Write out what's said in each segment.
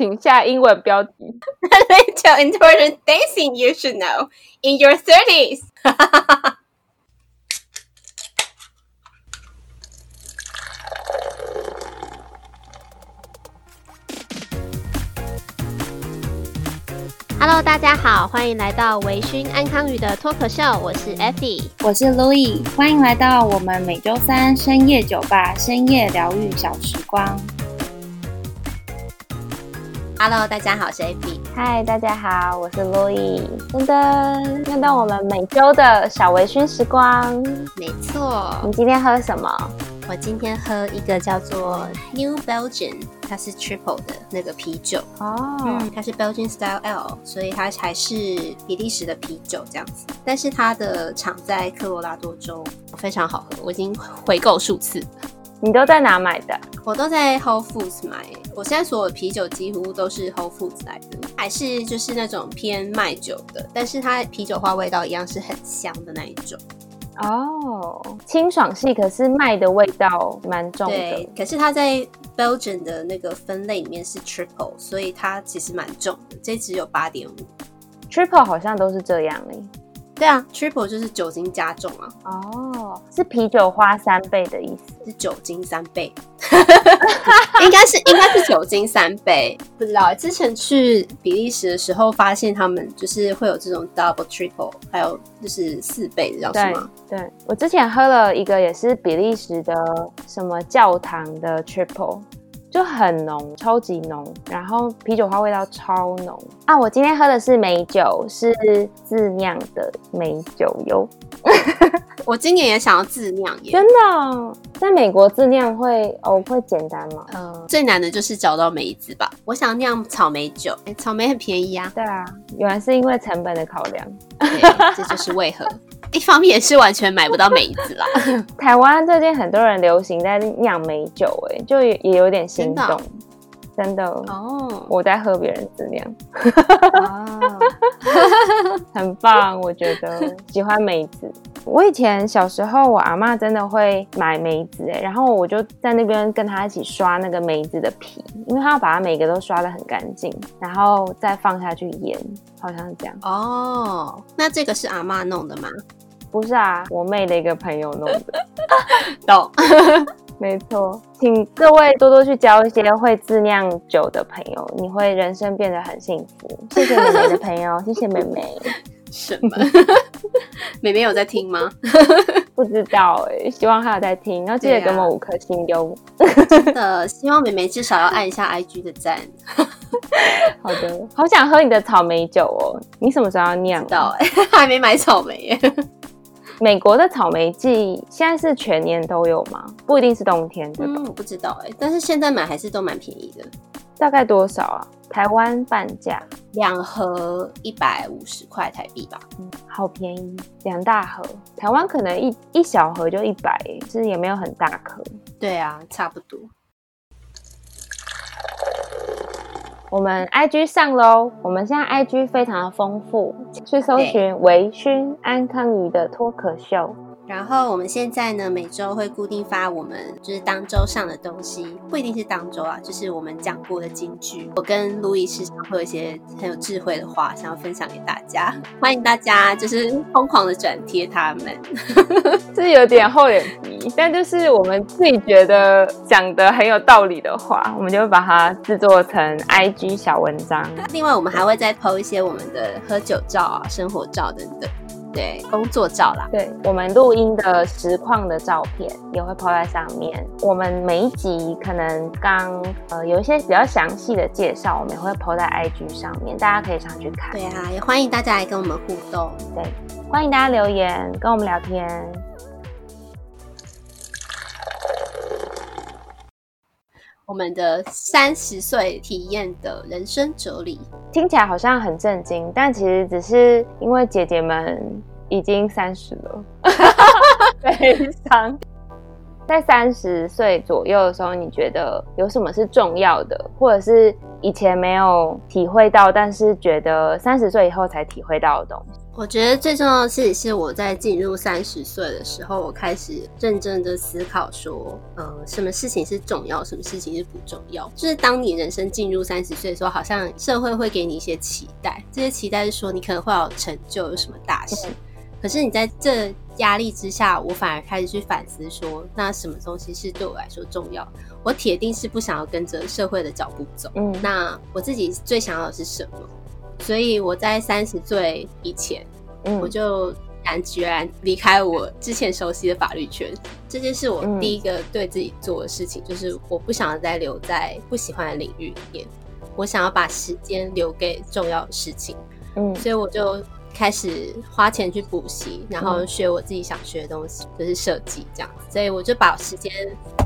请下英文标题。Little important things you should know in your thirties。Hello，大家好，欢迎来到微醺安康鱼的脱口秀，我是 Effy，我是 Louis，欢迎来到我们每周三深夜酒吧深夜疗愈小时光。Hello，大家好，我是 Effy。嗨，大家好，我是 Louis。噔噔，又到我们每周的小微醺时光。没错，你今天喝什么？我今天喝一个叫做 New Belgian，它是 Triple 的那个啤酒哦、oh. 嗯，它是 Belgian Style Ale，所以它还是比利时的啤酒这样子。但是它的厂在科罗拉多州，非常好喝，我已经回购数次。你都在哪买的？我都在 Whole Foods 买。我现在所有的啤酒几乎都是 Whole Foods 来的，还是就是那种偏麦酒的，但是它啤酒花味道一样是很香的那一种。哦，清爽系，可是麦的味道蛮重的。对，可是它在 Belgian 的那个分类里面是 Triple，所以它其实蛮重的。这只有八点五，Triple 好像都是这样诶。对啊，Triple 就是酒精加重啊。哦，是啤酒花三倍的意思，是酒精三倍。应该是应该是酒精三倍，不知道。之前去比利时的时候，发现他们就是会有这种 double triple，还有就是四倍的，叫什么？对，我之前喝了一个也是比利时的什么教堂的 triple，就很浓，超级浓，然后啤酒花味道超浓啊！我今天喝的是梅酒，是自酿的梅酒哟。我今年也想要自酿耶，真的，在美国自酿会哦会简单吗？呃，最难的就是找到梅子吧。我想酿草莓酒，欸，草莓很便宜啊。对啊，原来是因为成本的考量，对，这就是为何。一方面也是完全买不到梅子啦。台湾最近很多人流行在酿梅酒，哎，就也也有点心动。真的哦，oh. 我在喝别人自酿，哦，很棒，我觉得喜欢梅子。我以前小时候，我阿妈真的会买梅子，哎，然后我就在那边跟她一起刷那个梅子的皮，因为她要把它每个都刷的很干净，然后再放下去腌，好像是这样。哦，oh, 那这个是阿妈弄的吗？不是啊，我妹的一个朋友弄的。懂。没错，请各位多多去交一些会自酿酒的朋友，你会人生变得很幸福。谢谢妹妹的朋友，谢谢妹妹。什么？妹妹有在听吗？不知道哎、欸，希望她有在听，然后记得给我们五颗星哟。真的，希望妹妹至少要按一下 IG 的赞。好的，好想喝你的草莓酒哦，你什么时候要酿？知道哎，还没买草莓耶。美国的草莓季现在是全年都有吗？不一定是冬天，对吧？嗯，我不知道哎、欸，但是现在买还是都蛮便宜的。大概多少啊？台湾半价，两盒一百五十块台币吧。嗯，好便宜，两大盒。台湾可能一一小盒就一百，其实也没有很大颗。对啊，差不多。我们 IG 上喽，我们现在 IG 非常的丰富，去搜寻微醺安康鱼的脱口秀。然后我们现在呢，每周会固定发我们就是当周上的东西，不一定是当周啊，就是我们讲过的金句。我跟路易时常会有一些很有智慧的话，想要分享给大家，欢迎大家就是疯狂的转贴他们，这是有点厚脸皮，但就是我们自己觉得讲的很有道理的话，我们就会把它制作成 IG 小文章。另外，我们还会再 PO 一些我们的喝酒照啊、生活照等等。对，工作照啦，对，我们录音的实况的照片也会 po 在上面。我们每一集可能刚呃有一些比较详细的介绍，我们也会 po 在 IG 上面，大家可以上去看。对啊，也欢迎大家来跟我们互动。对，欢迎大家留言跟我们聊天。我们的三十岁体验的人生哲理，听起来好像很震惊，但其实只是因为姐姐们已经三十了，非常。在三十岁左右的时候，你觉得有什么是重要的，或者是以前没有体会到，但是觉得三十岁以后才体会到的东西？我觉得最重要的事情是我在进入三十岁的时候，我开始认真的思考说，呃，什么事情是重要，什么事情是不重要。就是当你人生进入三十岁的时候，好像社会会给你一些期待，这些期待是说你可能会有成就，有什么大事。嗯可是你在这压力之下，我反而开始去反思说，那什么东西是对我来说重要？我铁定是不想要跟着社会的脚步走。嗯，那我自己最想要的是什么？所以我在三十岁以前，嗯，我就毅然决然离开我之前熟悉的法律圈。这件事我第一个对自己做的事情，就是我不想要再留在不喜欢的领域里面，我想要把时间留给重要的事情。嗯，所以我就。开始花钱去补习，然后学我自己想学的东西，嗯、就是设计这样。所以我就把时间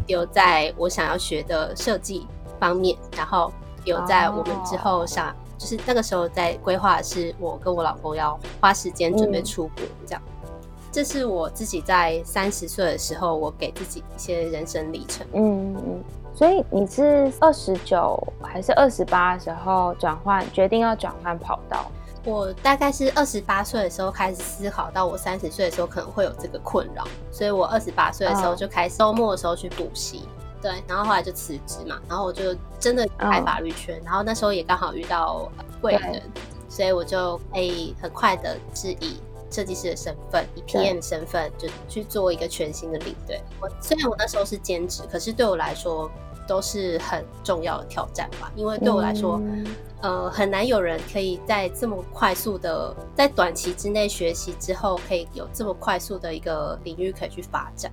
留在我想要学的设计方面，然后留在我们之后想，哦、就是那个时候在规划是我跟我老公要花时间准备出国这样。嗯、这是我自己在三十岁的时候，我给自己一些人生历程。嗯嗯。所以你是二十九还是二十八的时候转换，决定要转换跑道？我大概是二十八岁的时候开始思考到我三十岁的时候可能会有这个困扰，所以我二十八岁的时候就开始周末的时候去补习，对，然后后来就辞职嘛，然后我就真的开法律圈，然后那时候也刚好遇到贵人，所以我就可以很快的是以设计师的身份，以 PM 身份就去做一个全新的领队。我虽然我那时候是兼职，可是对我来说都是很重要的挑战吧，因为对我来说。嗯呃，很难有人可以在这么快速的，在短期之内学习之后，可以有这么快速的一个领域可以去发展。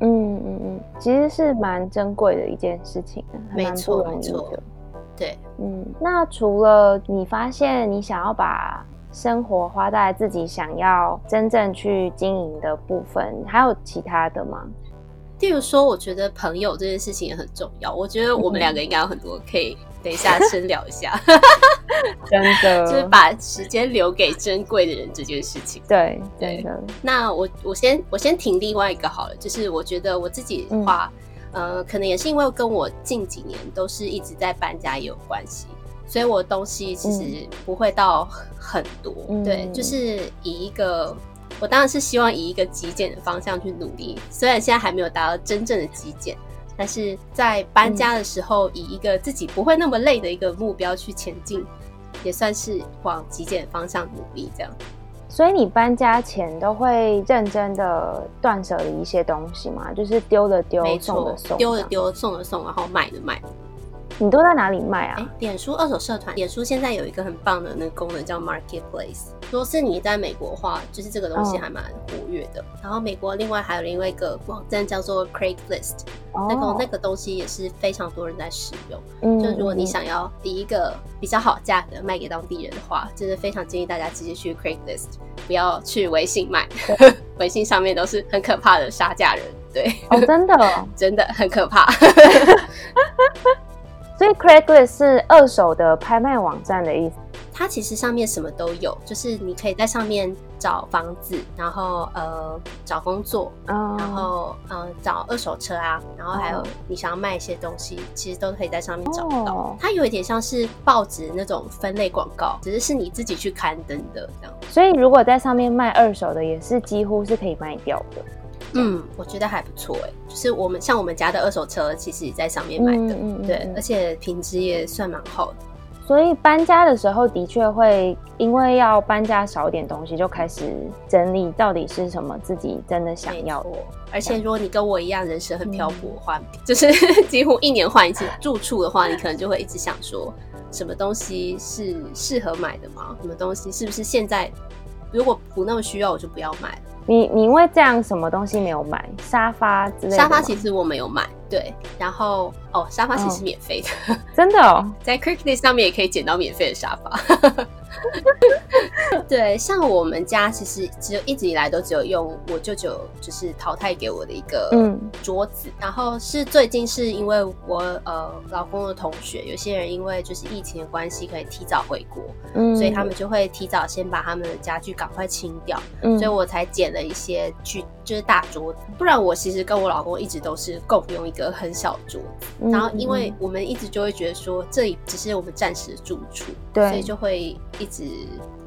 嗯嗯嗯，其实是蛮珍贵的一件事情，没错没错。对，嗯，那除了你发现你想要把生活花在自己想要真正去经营的部分，还有其他的吗？例如说，我觉得朋友这件事情也很重要。我觉得我们两个应该有很多可以。等一下，深聊一下，真的就是把时间留给珍贵的人这件事情。对，对。那我我先我先停另外一个好了，就是我觉得我自己的话，嗯、呃，可能也是因为跟我近几年都是一直在搬家也有关系，所以我的东西其实不会到很多。嗯、对，就是以一个我当然是希望以一个极简的方向去努力，虽然现在还没有达到真正的极简。但是在搬家的时候，以一个自己不会那么累的一个目标去前进，也算是往极简方向努力这样。所以你搬家前都会认真的断舍离一些东西吗？就是丢的丢，送的送，丢的丢，送的送，然后买的买。你都在哪里卖啊？哎，脸书二手社团，脸书现在有一个很棒的那个功能叫 Marketplace。如果是你在美国的话，就是这个东西还蛮活跃的。Oh. 然后美国另外还有另外一个网站叫做 Craigslist，那个那个东西也是非常多人在使用。嗯，就如果你想要第一个比较好价格卖给当地人的话，就是非常建议大家直接去 Craigslist，不要去微信卖。微信上面都是很可怕的杀价人，对，哦，真的，真的很可怕。所以 Craigslist 是二手的拍卖网站的意思。它其实上面什么都有，就是你可以在上面找房子，然后呃找工作，oh. 然后呃找二手车啊，然后还有你想要卖一些东西，oh. 其实都可以在上面找到。Oh. 它有一点像是报纸那种分类广告，只是是你自己去刊登的这样。所以如果在上面卖二手的，也是几乎是可以卖掉的。嗯，我觉得还不错哎，就是我们像我们家的二手车，其实也在上面买的，嗯嗯嗯、对，而且品质也算蛮好的。所以搬家的时候，的确会因为要搬家少点东西，就开始整理到底是什么自己真的想要的。而且如果你跟我一样人生很漂泊的话，嗯、就是几乎一年换一次住处的话，你可能就会一直想说，什么东西是适合买的吗？什么东西是不是现在如果不那么需要，我就不要买了。你你因为这样什么东西没有买？沙发之类的？沙发其实我没有买，对。然后哦，沙发其实免费的，真的哦，在 Craigslist 上面也可以捡到免费的沙发。对，像我们家其实只有一直以来都只有用我舅舅就是淘汰给我的一个桌子，嗯、然后是最近是因为我呃老公的同学，有些人因为就是疫情的关系可以提早回国，嗯，所以他们就会提早先把他们的家具赶快清掉，嗯，所以我才捡了一些去就是大桌子，不然我其实跟我老公一直都是共用一个很小桌子，嗯、然后因为我们一直就会觉得说这里只是我们暂时的住处，对，所以就会一直。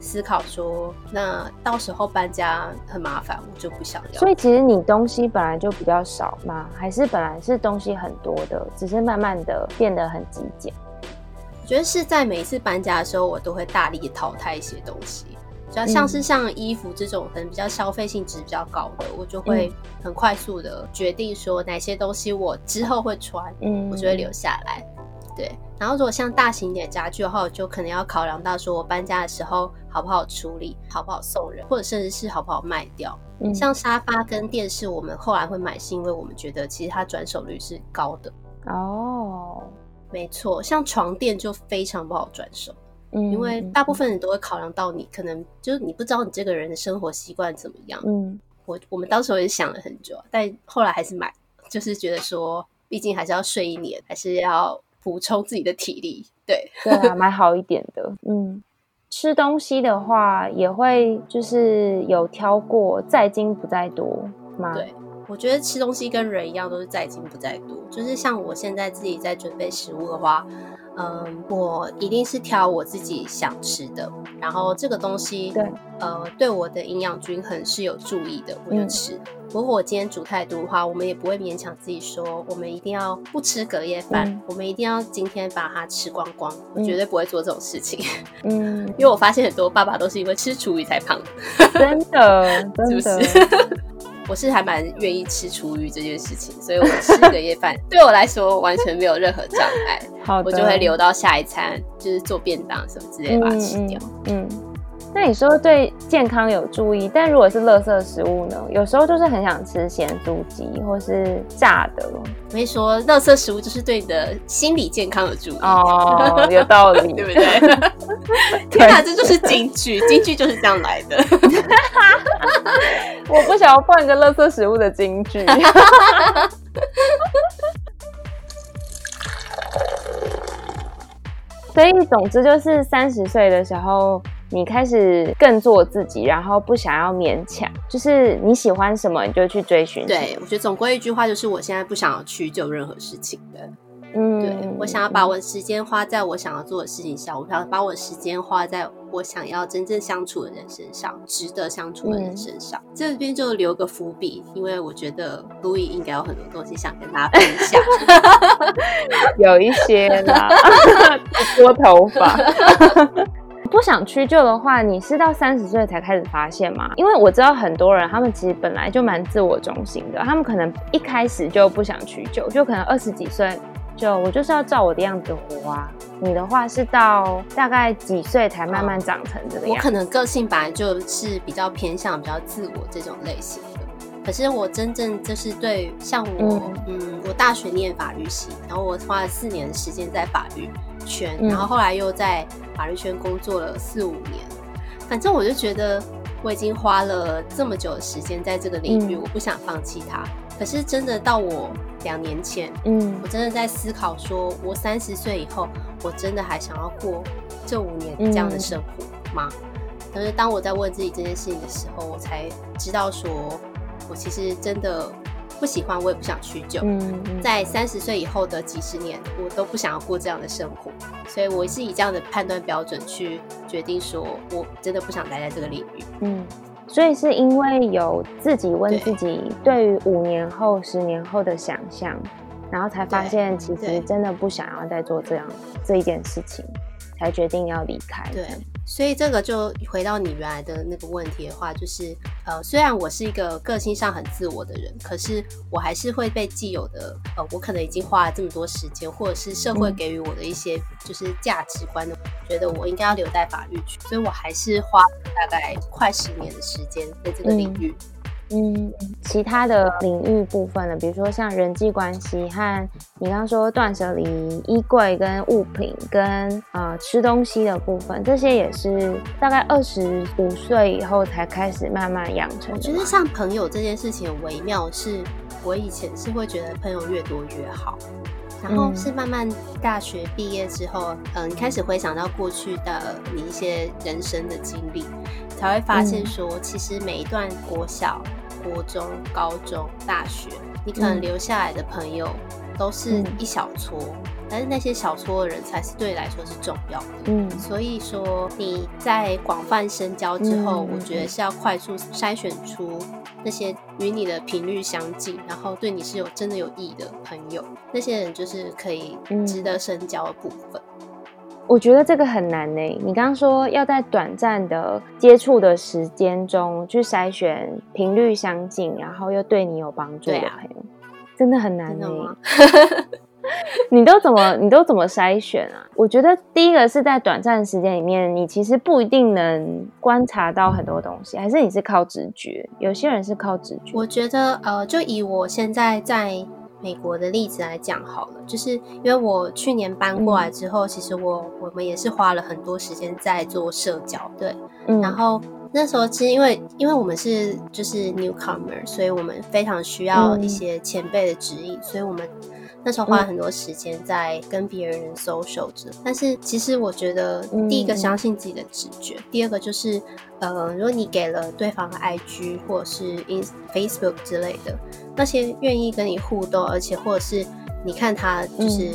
思考说，那到时候搬家很麻烦，我就不想要。所以其实你东西本来就比较少吗？还是本来是东西很多的，只是慢慢的变得很极简？我觉得是在每一次搬家的时候，我都会大力淘汰一些东西，主要像是像衣服这种可能比较消费性质比较高的，我就会很快速的决定说哪些东西我之后会穿，嗯，我就会留下来。对，然后如果像大型一点家具的话，我就可能要考量到说我搬家的时候好不好处理，好不好送人，或者甚至是好不好卖掉。嗯，像沙发跟电视，我们后来会买，是因为我们觉得其实它转手率是高的。哦，没错，像床垫就非常不好转手，嗯，因为大部分人都会考量到你可能就是你不知道你这个人的生活习惯怎么样。嗯，我我们当时也想了很久，但后来还是买，就是觉得说，毕竟还是要睡一年，还是要。补充自己的体力，对 对啊，蛮好一点的。嗯，吃东西的话也会就是有挑过，在精不在多吗？对，我觉得吃东西跟人一样，都是在精不在多。就是像我现在自己在准备食物的话。嗯，我一定是挑我自己想吃的，然后这个东西对，呃，对我的营养均衡是有注意的，我就吃。嗯、如果我今天煮太多的话，我们也不会勉强自己说，我们一定要不吃隔夜饭，嗯、我们一定要今天把它吃光光，我绝对不会做这种事情。嗯，因为我发现很多爸爸都是因为吃厨余才胖，真的，真 的。是不是？我是还蛮愿意吃厨余这件事情，所以我吃隔夜饭 对我来说完全没有任何障碍。好，我就会留到下一餐，就是做便当什么之类把它吃掉。嗯。嗯那你说对健康有注意，但如果是垃圾食物呢？有时候就是很想吃咸酥鸡或是炸的。我跟你说，垃圾食物就是对你的心理健康有注意哦，有道理，对不对？天哪，这就是京剧，京剧就是这样来的。我不想要换个垃圾食物的金句。所以，总之就是三十岁的时候。你开始更做自己，然后不想要勉强，就是你喜欢什么你就去追寻。对，我觉得总归一句话就是，我现在不想要去就任何事情的。嗯，对，我想要把我的时间花在我想要做的事情上，我想要把我的时间花在我想要真正相处的人身上，值得相处的人身上。嗯、这边就留个伏笔，因为我觉得 Louis 应该有很多东西想跟大家分享，有一些啦，多头发。不想屈就的话，你是到三十岁才开始发现吗？因为我知道很多人，他们其实本来就蛮自我中心的，他们可能一开始就不想屈就，就可能二十几岁就我就是要照我的样子活啊。你的话是到大概几岁才慢慢长成这个样子？我可能个性本来就是比较偏向比较自我这种类型的，可是我真正就是对像我，嗯，嗯，我大学念法律系，然后我花了四年的时间在法律圈，然后后来又在法律圈工作了四五年，反正我就觉得我已经花了这么久的时间在这个领域，嗯、我不想放弃它。可是真的到我两年前，嗯，我真的在思考说，我三十岁以后，我真的还想要过这五年这样的生活吗？可、嗯、是当我在问自己这件事情的时候，我才知道说，我其实真的。不喜欢，我也不想屈就。嗯，在三十岁以后的几十年，我都不想要过这样的生活，所以我是以这样的判断标准去决定，说我真的不想待在这个领域。嗯，所以是因为有自己问自己对于五年后、十年后的想象，然后才发现其实真的不想要再做这样这一件事情，才决定要离开。对。所以这个就回到你原来的那个问题的话，就是呃，虽然我是一个个性上很自我的人，可是我还是会被既有的呃，我可能已经花了这么多时间，或者是社会给予我的一些就是价值观的，觉得我应该要留在法律去，所以我还是花了大概快十年的时间在这个领域。嗯，其他的领域部分呢，比如说像人际关系和你刚刚说断舍离衣柜跟物品跟呃吃东西的部分，这些也是大概二十五岁以后才开始慢慢养成的。我觉得像朋友这件事情很微妙，是我以前是会觉得朋友越多越好。然后是慢慢大学毕业之后，嗯，开始回想到过去的你一些人生的经历，才会发现说，其实每一段国小、国中、高中、大学，你可能留下来的朋友都是一小撮。但是那些小撮的人才是对你来说是重要的，嗯，所以说你在广泛深交之后，嗯，我觉得是要快速筛选出那些与你的频率相近，然后对你是有真的有益的朋友，那些人就是可以值得深交的部分。嗯，我觉得这个很难呢。你刚刚说要在短暂的接触的时间中去筛选频率相近，然后又对你有帮助的朋友，啊，真的很难呢。你都怎么你都怎么筛选啊？我觉得第一个是在短暂时间里面，你其实不一定能观察到很多东西，还是你是靠直觉？有些人是靠直觉。我觉得呃，就以我现在在美国的例子来讲好了，就是因为我去年搬过来之后，嗯、其实我我们也是花了很多时间在做社交，对，嗯、然后那时候其实因为因为我们是就是 newcomer，所以我们非常需要一些前辈的指引，嗯、所以我们。那时候花了很多时间在跟别人 social 着，但是其实我觉得第一个相信自己的直觉，嗯、第二个就是呃，如果你给了对方的 IG 或者是 in Facebook 之类的那些愿意跟你互动，而且或者是你看他就是、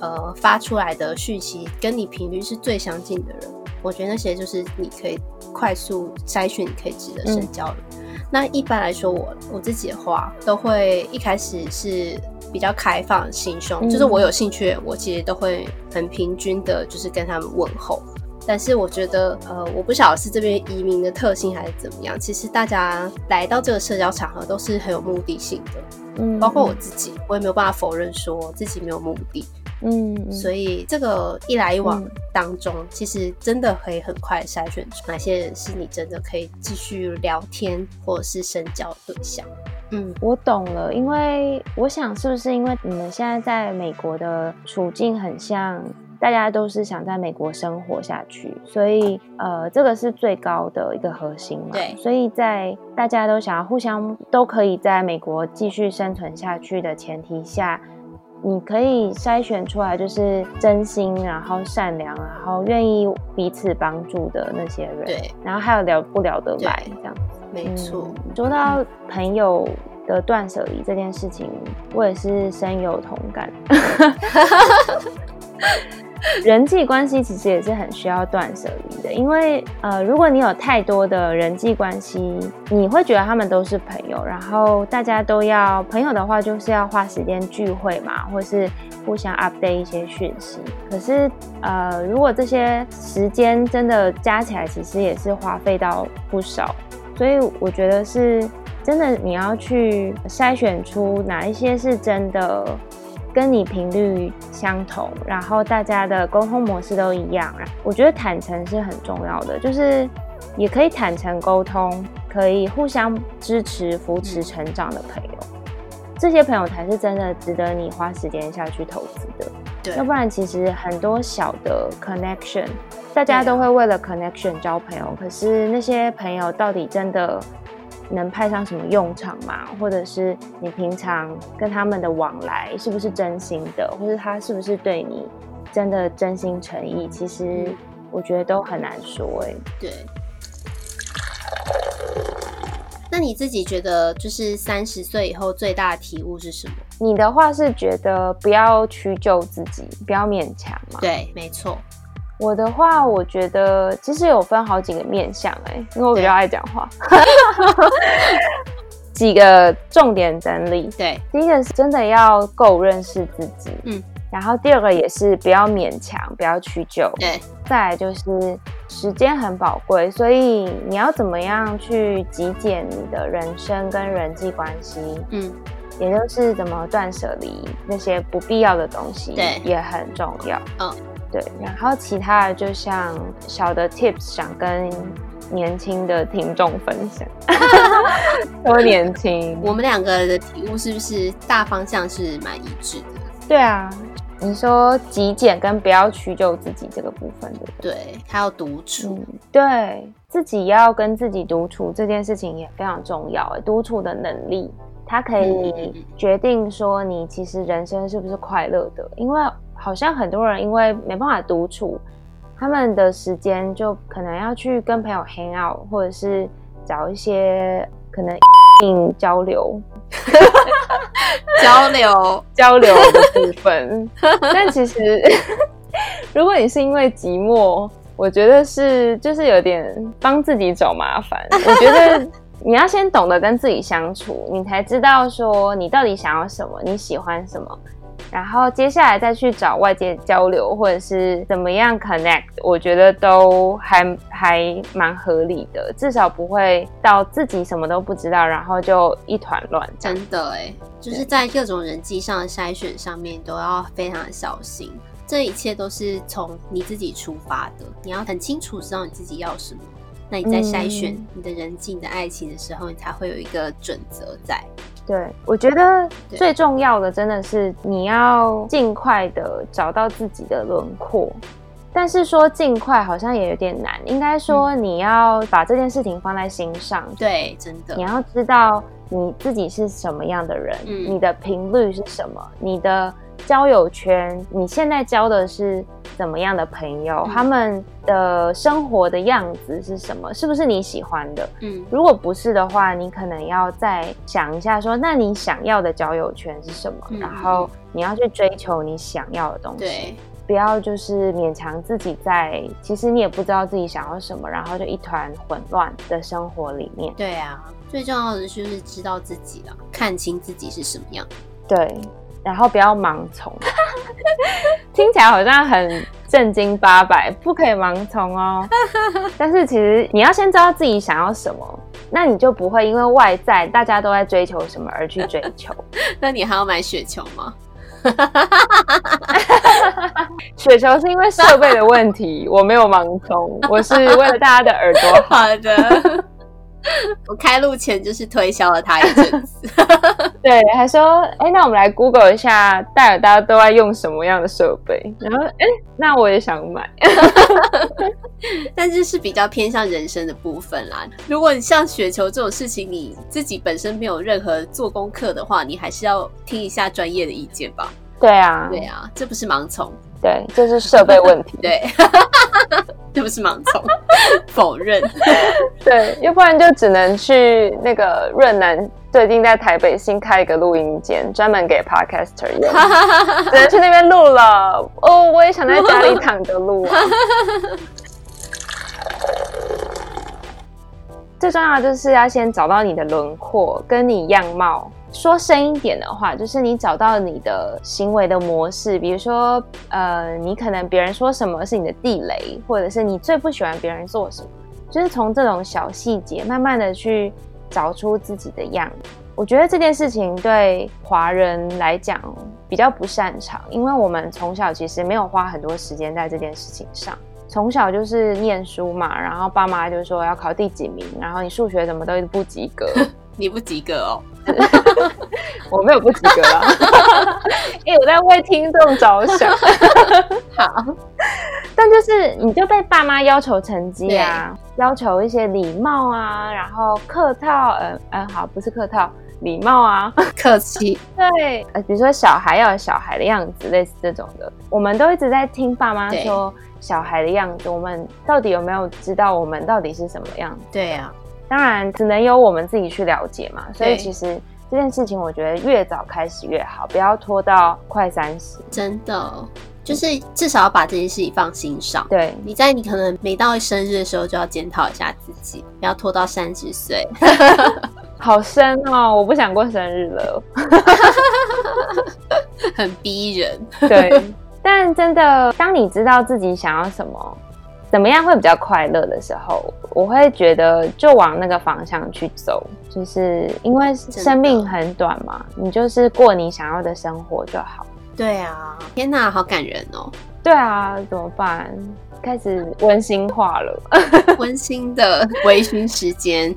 嗯、呃发出来的讯息跟你频率是最相近的人，我觉得那些就是你可以快速筛选，你可以值得深交的。嗯、那一般来说我，我我自己的话都会一开始是。比较开放心胸，就是我有兴趣，我其实都会很平均的，就是跟他们问候。但是我觉得，呃，我不晓得是这边移民的特性还是怎么样。其实大家来到这个社交场合都是很有目的性的，嗯，包括我自己，我也没有办法否认说自己没有目的，嗯，所以这个一来一往当中，其实真的可以很快筛选出哪些人是你真的可以继续聊天或者是深交的对象。嗯，我懂了，因为我想是不是因为你们现在在美国的处境很像，大家都是想在美国生活下去，所以呃，这个是最高的一个核心嘛。对，所以在大家都想要互相都可以在美国继续生存下去的前提下，你可以筛选出来就是真心，然后善良，然后愿意彼此帮助的那些人。对，然后还有聊不聊得来这样子。没错，嗯，说到朋友的断舍离这件事情，我也是深有同感。人际关系其实也是很需要断舍离的，因为呃，如果你有太多的人际关系，你会觉得他们都是朋友，然后大家都要朋友的话，就是要花时间聚会嘛，或是互相 update 一些讯息。可是呃，如果这些时间真的加起来，其实也是花费到不少。所以我觉得是真的，你要去筛选出哪一些是真的跟你频率相同，然后大家的沟通模式都一样。我觉得坦诚是很重要的，就是也可以坦诚沟通，可以互相支持、扶持成长的朋友，这些朋友才是真的值得你花时间下去投资的。对，要不然其实很多小的 connection。大家都会为了 connection 交朋友，可是那些朋友到底真的能派上什么用场吗？或者是你平常跟他们的往来是不是真心的，或者他是不是对你真的真心诚意？其实我觉得都很难说欸。对。那你自己觉得，就是三十岁以后最大的体悟是什么？你的话是觉得不要屈就自己，不要勉强嘛？对，没错。我的话，我觉得其实有分好几个面向哎、欸，因为我比较爱讲话。几个重点整理，对，第一个是真的要够认识自己，嗯，然后第二个也是不要勉强，不要屈就，对，再来就是时间很宝贵，所以你要怎么样去极简你的人生跟人际关系，嗯，也就是怎么断舍离那些不必要的东西，对，也很重要，嗯。对，然后其他的就像小的 tips，想跟年轻的听众分享，多年轻。我们两个的体悟是不是大方向是蛮一致的？对啊，你说极简跟不要屈就自己这个部分的，对，还有独处，嗯，对自己要跟自己独处这件事情也非常重要。独处的能力，它可以决定说你其实人生是不是快乐的。因为好像很多人因为没办法独处，他们的时间就可能要去跟朋友 hang out，或者是找一些可能交流。交流 交流的部分，但其实 如果你是因为寂寞，我觉得是就是有点帮自己找麻烦。我觉得你要先懂得跟自己相处，你才知道说你到底想要什么，你喜欢什么。然后接下来再去找外界交流，或者是怎么样 connect，我觉得都还还蛮合理的，至少不会到自己什么都不知道，然后就一团乱。真的哎，就是在各种人际上的筛选上面都要非常的小心。这一切都是从你自己出发的，你要很清楚知道你自己要什么。那你在筛选你的人际、你的爱情的时候，你才会有一个准则在。对，我觉得最重要的真的是你要尽快的找到自己的轮廓，但是说尽快好像也有点难，应该说你要把这件事情放在心上。对，真的，你要知道你自己是什么样的人，嗯，你的频率是什么，你的。交友圈，你现在交的是怎么样的朋友？嗯、他们的生活的样子是什么？是不是你喜欢的？嗯，如果不是的话，你可能要再想一下说，说那你想要的交友圈是什么？嗯、然后你要去追求你想要的东西，对，不要就是勉强自己在，其实你也不知道自己想要什么，然后就一团混乱的生活里面。对啊，最重要的就是知道自己了，看清自己是什么样。对。然后不要盲从，听起来好像很正经八百，不可以盲从哦。但是其实你要先知道自己想要什么，那你就不会因为外在大家都在追求什么而去追求。那你还要买雪球吗？雪球是因为设备的问题，我没有盲从，我是为了大家的耳朵好。好的。我开录前就是推销了他一阵子，对，还说，哎、欸，那我们来 Google 一下，戴尔大家都在用什么样的设备？然后，哎、欸，那我也想买，但是是比较偏向人生的部分啦。如果你像雪球这种事情，你自己本身没有任何做功课的话，你还是要听一下专业的意见吧。对啊，对啊，这不是盲从，对，这是设备问题，对。这不是盲从，否认。对，要不然就只能去那个润南最近在台北新开一个录音间，专门给 podcaster 用，只能去那边录了。哦，我也想在家里躺着录啊。最重要的就是要先找到你的轮廓，跟你样貌。说深一点的话，就是你找到你的行为的模式，比如说，呃，你可能别人说什么是你的地雷，或者是你最不喜欢别人做什么，就是从这种小细节慢慢的去找出自己的样子。我觉得这件事情对华人来讲比较不擅长，因为我们从小其实没有花很多时间在这件事情上，从小就是念书嘛，然后爸妈就说要考第几名，然后你数学怎么都不及格，你不及格哦。我没有不及格啊，因为我在为听众着想。好，但就是你就被爸妈要求成绩啊，要求一些礼貌啊，然后客套，嗯、呃、嗯、呃，好，不是客套，礼貌啊，客气。对，呃，比如说小孩要有小孩的样子，类似这种的，我们都一直在听爸妈说小孩的样子，我们到底有没有知道我们到底是什么样子？对呀、啊。当然，只能由我们自己去了解嘛。所以其实这件事情，我觉得越早开始越好，不要拖到快三十。真的，就是至少要把这件事情放心上。对，你在你可能每到生日的时候，就要检讨一下自己，不要拖到三十岁。好深哦，我不想过生日了，很逼人。对，但真的，当你知道自己想要什么。怎么样会比较快乐的时候，我会觉得就往那个方向去走，就是因为生命很短嘛，你就是过你想要的生活就好。对啊，天哪，好感人哦。对啊，怎么办？开始温馨化了，温馨的微醺时间。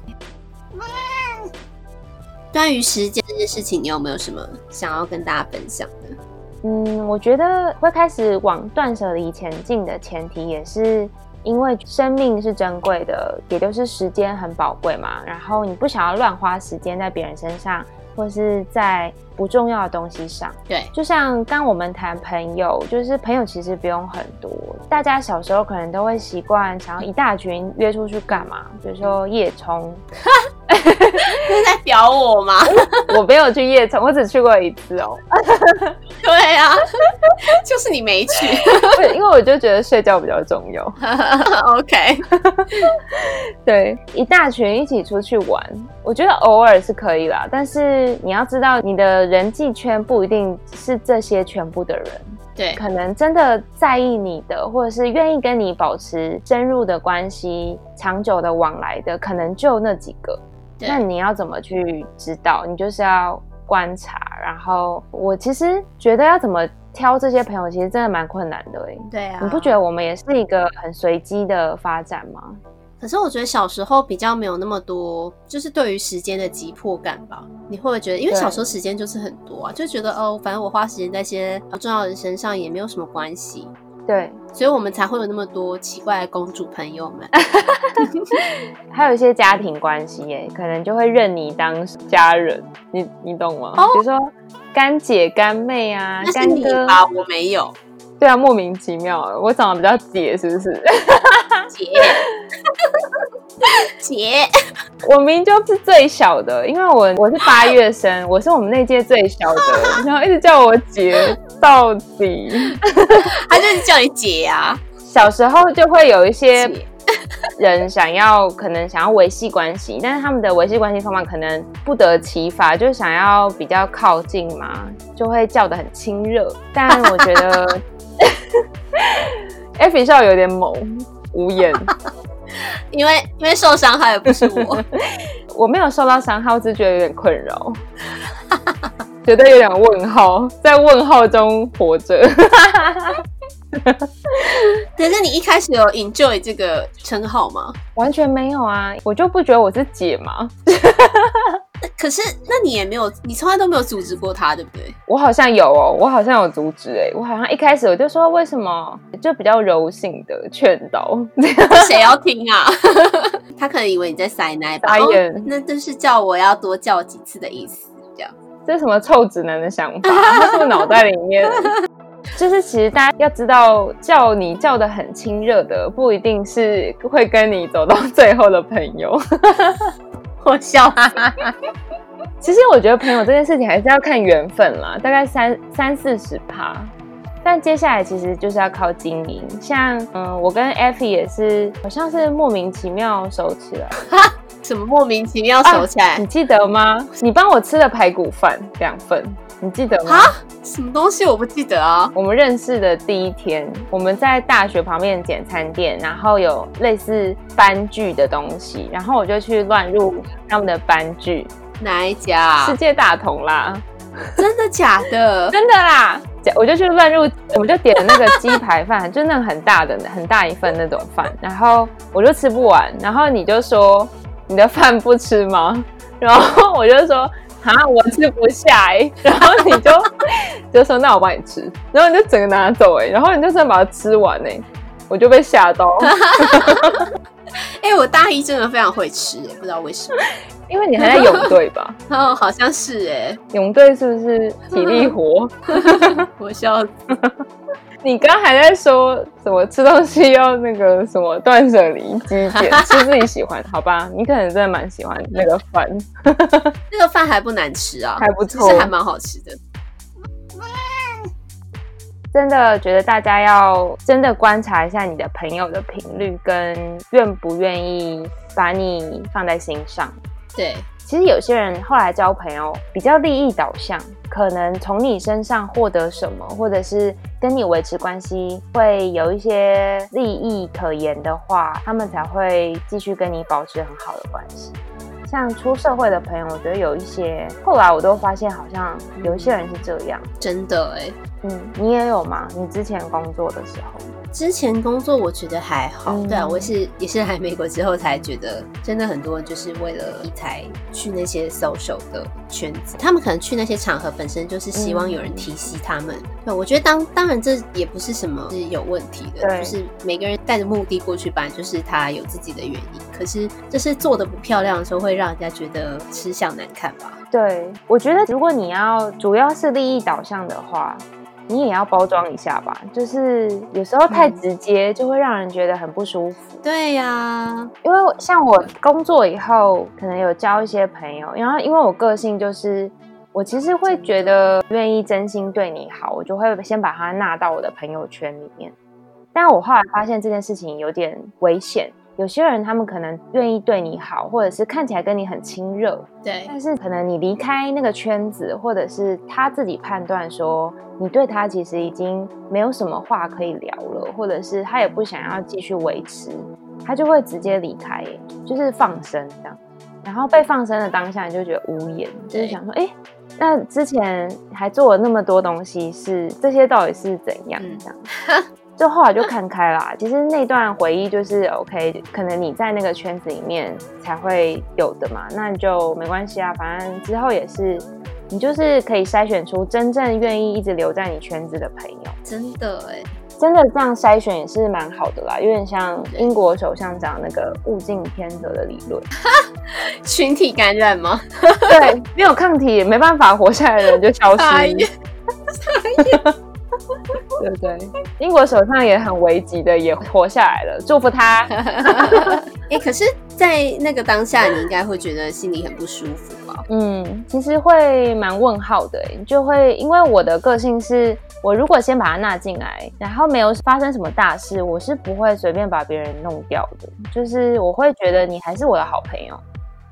关于时间这件事情，你有没有什么想要跟大家分享的？嗯，我觉得会开始往断舍离前进的前提，也是因为生命是珍贵的，也就是时间很宝贵嘛。然后你不想要乱花时间在别人身上。或是在不重要的东西上，对，就像刚我们谈朋友，就是朋友其实不用很多。大家小时候可能都会习惯想要一大群约出去干嘛，比如说夜冲。是在屌我吗？我没有去夜冲，我只去过一次哦。对啊，就是你没去，因为我就觉得睡觉比较重要。OK，对，一大群一起出去玩，我觉得偶尔是可以啦。但是你要知道，你的人际圈不一定是这些全部的人。对，可能真的在意你的，或者是愿意跟你保持深入的关系、长久的往来的，可能就那几个。那你要怎么去知道？你就是要观察。然后我其实觉得要怎么挑这些朋友，其实真的蛮困难的哎。对啊，你不觉得我们也是一个很随机的发展吗？可是我觉得小时候比较没有那么多，就是对于时间的急迫感吧。你会不会觉得，因为小时候时间就是很多啊，就觉得哦，反正我花时间在一些重要的人身上也没有什么关系。对，所以我们才会有那么多奇怪的公主朋友们。还有一些家庭关系耶，可能就会认你当家人，你你懂吗？哦、比如说干姐、干妹啊，干哥啊，我没有。对啊，莫名其妙，我长得比较姐，是不是？姐，姐，我明明就是最小的，因为我我是八月生，我是我们那届最小的，然后一直叫我姐，到底，他就是叫你姐啊。小时候就会有一些人想要，可能想要维系关系，但是他们的维系关系方法可能不得其法，就想要比较靠近嘛，就会叫的很亲热。但我觉得。Effy 笑有点猛，无言，因为因为受伤害的不是我，我没有受到伤害，我只是觉得有点困扰，觉得有点问号，在问号中活着。可是你一开始有 enjoy 这个称号吗？完全没有啊，我就不觉得我是姐嘛。可是，那你也没有，你从来都没有阻止过他，对不对？我好像有哦，我好像有阻止哎，我好像一开始我就说，为什么就比较柔性的劝导，谁要听啊？他可能以为你在塞奶吧？哦，那就是叫我要多叫几次的意思，这样。这是什么臭直男的想法？他是不是脑袋里面？就是其实大家要知道，叫你叫的很亲热的，不一定是会跟你走到最后的朋友。我笑死。其实我觉得朋友这件事情还是要看缘分啦，大概三三四十趴。但接下来其实就是要靠经营。像嗯，我跟 Effy 也是，好像是莫名其妙熟起来。什么莫名其妙熟起来？啊，你记得吗？你帮我吃的排骨饭两份。你记得吗？什么东西？我不记得啊。我们认识的第一天，我们在大学旁边的简餐店，然后有类似班具的东西，然后我就去乱入他们的班具。哪一家？世界大同啦。真的假的？真的啦。我就去乱入，我们就点了那个鸡排饭，就那个很大的、很大一份那种饭，然后我就吃不完，然后你就说你的饭不吃吗？然后我就说。啊，我吃不下哎、然后你就 就说那我帮你吃，然后你就整个拿走哎、然后你就真的把它吃完哎、我就被吓到。哎、欸，我大一真的非常会吃哎、欸，不知道为什么，因为你还在泳队吧？哦，好像是哎、欸，泳队是不是体力活？我笑死。你刚还在说什么吃东西要那个什么断舍离极简，吃自己喜欢，好吧？你可能真的蛮喜欢那个饭，那个饭还不难吃啊，还不错，是还蛮好吃的。真的觉得大家要真的观察一下你的朋友的频率，跟愿不愿意把你放在心上。对。其实有些人后来交朋友比较利益导向，可能从你身上获得什么，或者是跟你维持关系会有一些利益可言的话，他们才会继续跟你保持很好的关系。像出社会的朋友，我觉得有一些后来我都发现，好像有一些人是这样，真的哎，嗯，你也有吗？你之前工作的时候？之前工作我觉得还好，嗯、对啊，我是也是来美国之后才觉得，真的很多就是为了题材去那些 social 的圈子，他们可能去那些场合本身就是希望有人提携他们。嗯、对，我觉得当当然这也不是什么是有问题的，对就是每个人带着目的过去吧，就是他有自己的原因。可是这是做的不漂亮的时候，会让人家觉得吃相难看吧？对，我觉得如果你要主要是利益导向的话。你也要包装一下吧，就是有时候太直接就会让人觉得很不舒服。嗯、对呀、啊，因为像我工作以后，可能有交一些朋友，然后因为我个性就是，我其实会觉得愿意真心对你好，我就会先把它纳到我的朋友圈里面。但我后来发现这件事情有点危险。有些人他们可能愿意对你好，或者是看起来跟你很亲热，对。但是可能你离开那个圈子，或者是他自己判断说你对他其实已经没有什么话可以聊了，或者是他也不想要继续维持，他就会直接离开，就是放生这样。然后被放生的当下，你就觉得无言，就是想说，哎，那之前还做了那么多东西是，是这些到底是怎样这样？嗯 就后来就看开啦。其实那段回忆就是 OK，可能你在那个圈子里面才会有的嘛，那就没关系啊。反正之后也是，你就是可以筛选出真正愿意一直留在你圈子的朋友。真的哎，真的这样筛选也是蛮好的啦，有点像英国首相讲那个物竞天择的理论。群体感染吗？对，没有抗体，没办法活下来的人就消失。对不对？英国首相也很危急的，也活下来了，祝福他。哎，可是，在那个当下，你应该会觉得心里很不舒服吧？嗯，其实会蛮问号的，就会因为我的个性是，我如果先把他纳进来，然后没有发生什么大事，我是不会随便把别人弄掉的。就是我会觉得你还是我的好朋友，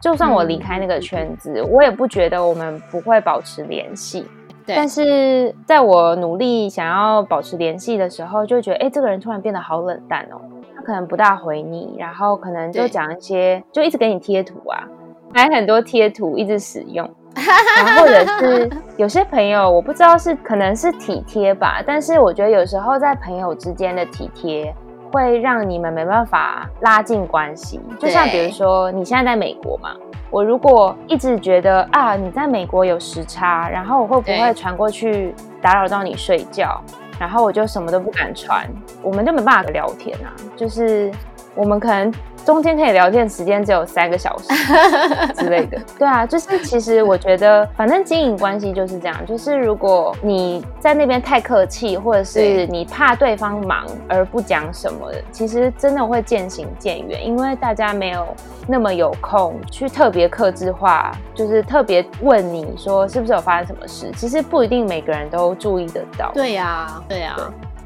就算我离开那个圈子，嗯、我也不觉得我们不会保持联系。对但是在我努力想要保持联系的时候，就觉得哎，这个人突然变得好冷淡哦。他可能不大回你，然后可能就讲一些，就一直给你贴图啊，还很多贴图一直使用。然后或者是有些朋友，我不知道是可能是体贴吧，但是我觉得有时候在朋友之间的体贴会让你们没办法拉近关系。就像比如说你现在在美国嘛。我如果一直觉得啊，你在美国有时差，然后我会不会传过去打扰到你睡觉，然后我就什么都不敢传，我们就没办法聊天啊，就是我们可能。中间可以聊天的时间只有三个小时 之类的，对啊，就是其实我觉得，反正经营关系就是这样，就是如果你在那边太客气，或者是你怕对方忙而不讲什么的，其实真的会渐行渐远，因为大家没有那么有空去特别克制化，就是特别问你说是不是有发生什么事，其实不一定每个人都注意得到。对呀，对呀。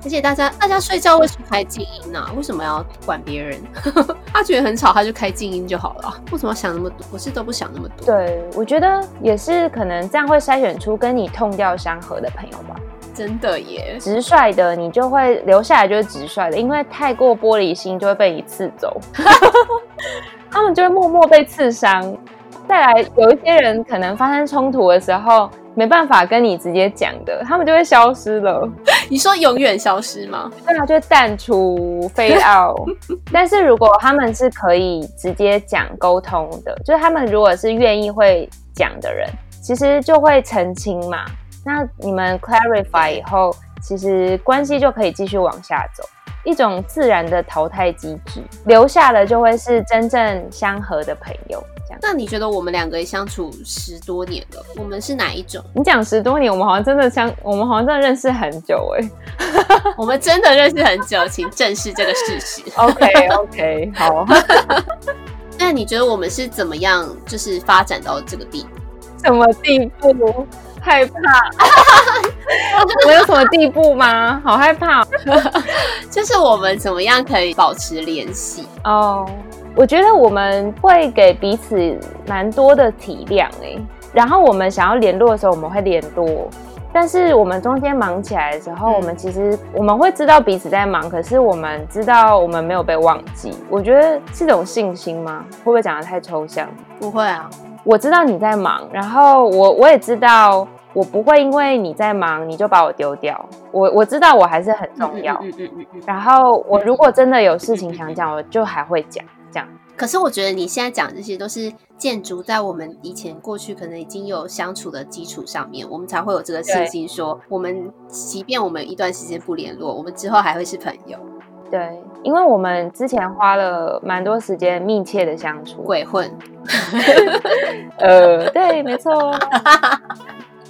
而且大家，大家睡觉为什么开静音呢？为什么要管别人？他觉得很吵，他就开静音就好了。为什么要想那么多？我是都不想那么多。对，我觉得也是，可能这样会筛选出跟你痛调相合的朋友吧。真的耶，直率的你就会留下来，就是直率的，因为太过玻璃心就会被你刺走，他们就会默默被刺伤。再来，有一些人可能发生冲突的时候。没办法跟你直接讲的，他们就会消失了。你说永远消失吗？对啊，就淡出，fade out。但是如果他们是可以直接讲沟通的，就是他们如果是愿意会讲的人，其实就会澄清嘛。那你们 clarify 以后，其实关系就可以继续往下走，一种自然的淘汰机制，留下的就会是真正相合的朋友。那你觉得我们两个相处十多年了，我们是哪一种？你讲十多年，我们好像真的相，我们好像真的认识很久哎。我们真的认识很久，请正视这个事实。OK OK，好。那你觉得我们是怎么样，就是发展到这个地步？什么地步？害怕？我有什么地步吗？好害怕。就是我们怎么样可以保持联系？哦。Oh. 我觉得我们会给彼此蛮多的体谅诶，然后我们想要联络的时候，我们会联络，但是我们中间忙起来的时候，我们其实我们会知道彼此在忙，可是我们知道我们没有被忘记。我觉得是种信心吗？会不会讲的太抽象？不会啊，我知道你在忙，然后我我也知道我不会因为你在忙，你就把我丢掉。我我知道我还是很重要。嗯嗯嗯嗯嗯。然后我如果真的有事情想讲，我就还会讲这样。可是我觉得你现在讲这些都是建筑在我们以前过去可能已经有相处的基础上面，我们才会有这个信心说，我们即便我们一段时间不联络，我们之后还会是朋友。对，因为我们之前花了蛮多时间密切的相处，鬼混。呃，对，没错。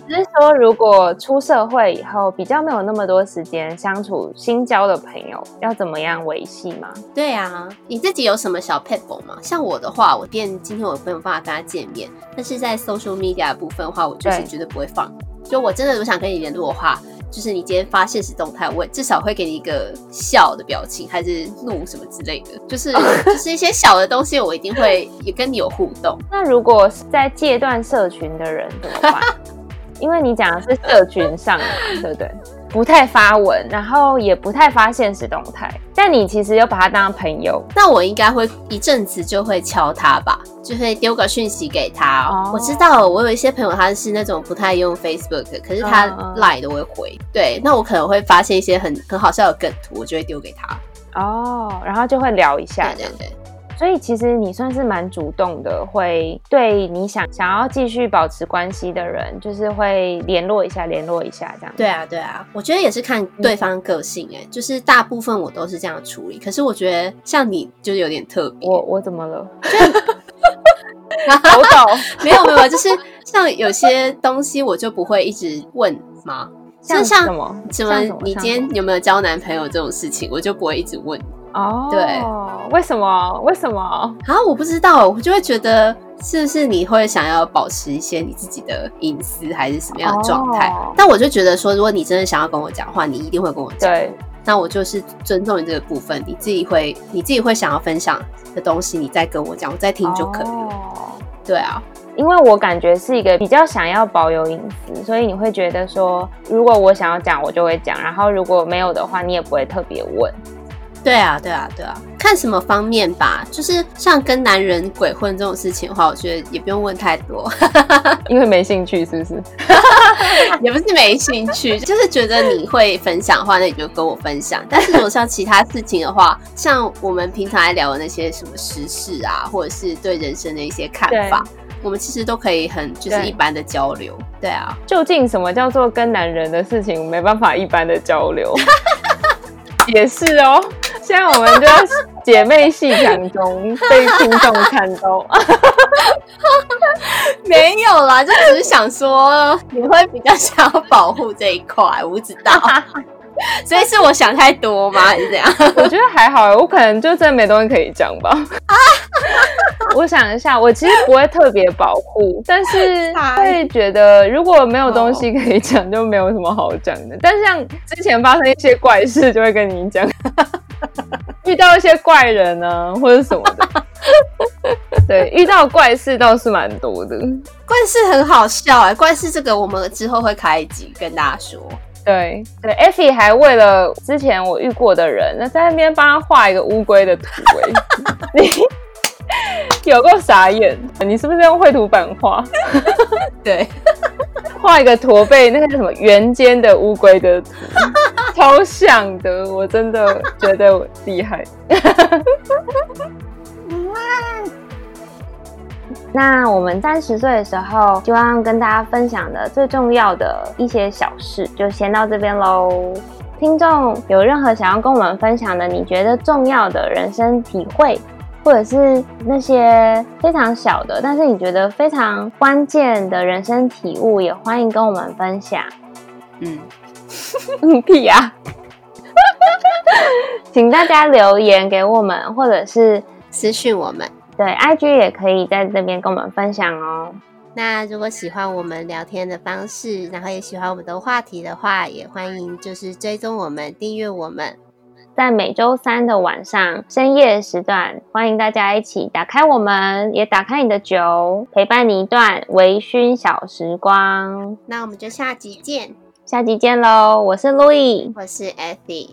只是说，如果出社会以后比较没有那么多时间相处新交的朋友，要怎么样维系吗？对啊，你自己有什么小 p e b b l 吗？像我的话，我店今天我没有办法跟他见面，但是在 social media 的部分的话，我就是绝对不会放。就我真的如果想跟你联络的话，就是你今天发现实动态，我至少会给你一个笑的表情，还是怒什么之类的，就是 就是一些小的东西，我一定会也跟你有互动。那如果是在戒断社群的人怎么办？因为你讲的是社群上的，对不对？不太发文，然后也不太发现实动态，但你其实又把他当朋友，那我应该会一阵子就会敲他吧，就会丢个讯息给他。哦。我知道，我有一些朋友他是那种不太用 Facebook，可是他 Line 都会回。嗯。对，那我可能会发现一些很很好笑的梗图，我就会丢给他。哦，然后就会聊一下，对对对。所以其实你算是蛮主动的，会对你想想要继续保持关系的人，就是会联络一下，联络一下这样。对啊，对啊，我觉得也是看对方个性哎、欸，就是大部分我都是这样处理。可是我觉得像你就是有点特别。我我怎么了？我懂，没有没有，就是像有些东西我就不会一直问吗？像像什么？什么？你今天有没有交男朋友这种事情，我就不会一直问。哦，对，为什么？为什么？啊，我不知道，我就会觉得是不是你会想要保持一些你自己的隐私，还是什么样的状态？哦，但我就觉得说，如果你真的想要跟我讲话，你一定会跟我讲。对，那我就是尊重你这个部分，你自己会，你自己会想要分享的东西，你再跟我讲，我再听就可以了。哦，对啊，因为我感觉是一个比较想要保有隐私，所以你会觉得说，如果我想要讲，我就会讲，然后如果没有的话，你也不会特别问。对啊，对啊，对啊，看什么方面吧。就是像跟男人鬼混这种事情的话，我觉得也不用问太多，因为没兴趣，是不是？也不是没兴趣，就是觉得你会分享的话，那你就跟我分享。但是如果像其他事情的话，像我们平常来聊的那些什么时事啊，或者是对人生的一些看法，我们其实都可以很就是一般的交流。对，对啊，究竟什么叫做跟男人的事情没办法一般的交流？也是哦。现在我们就姐妹戏场中被听众看到，没有啦，就只是想说你会比较想要保护这一块，我不知道，所以是我想太多吗？还是怎样？我觉得还好，我可能就真的没东西可以讲吧。我想一下，我其实不会特别保护，但是会觉得如果没有东西可以讲，就没有什么好讲的。但是像之前发生一些怪事，就会跟你讲。遇到一些怪人啊，或者什么的，对，遇到怪事倒是蛮多的。怪事很好笑哎、欸，怪事这个我们之后会开一集跟大家说。对对，Effy 还为了之前我遇过的人，那在那边帮他画一个乌龟的图哎、欸，你有够傻眼，你是不是用绘图板画？对。画一个驼背，那个叫什么圆肩的乌龟的图，超像的，我真的觉得我厉害。那我们三十岁的时候，希望跟大家分享的最重要的一些小事，就先到这边喽。听众有任何想要跟我们分享的，你觉得重要的人生体会？或者是那些非常小的，但是你觉得非常关键的人生体悟，也欢迎跟我们分享。嗯，嗯屁呀！请大家留言给我们，或者是私讯我们。对，IG 也可以在这边跟我们分享哦。那如果喜欢我们聊天的方式，然后也喜欢我们的话题的话，也欢迎就是追踪我们，订阅我们。在每周三的晚上深夜时段，欢迎大家一起打开我们，也打开你的酒，陪伴你一段微醺小时光。那我们就下集见，下集见喽！我是 Louis，我是 Effy。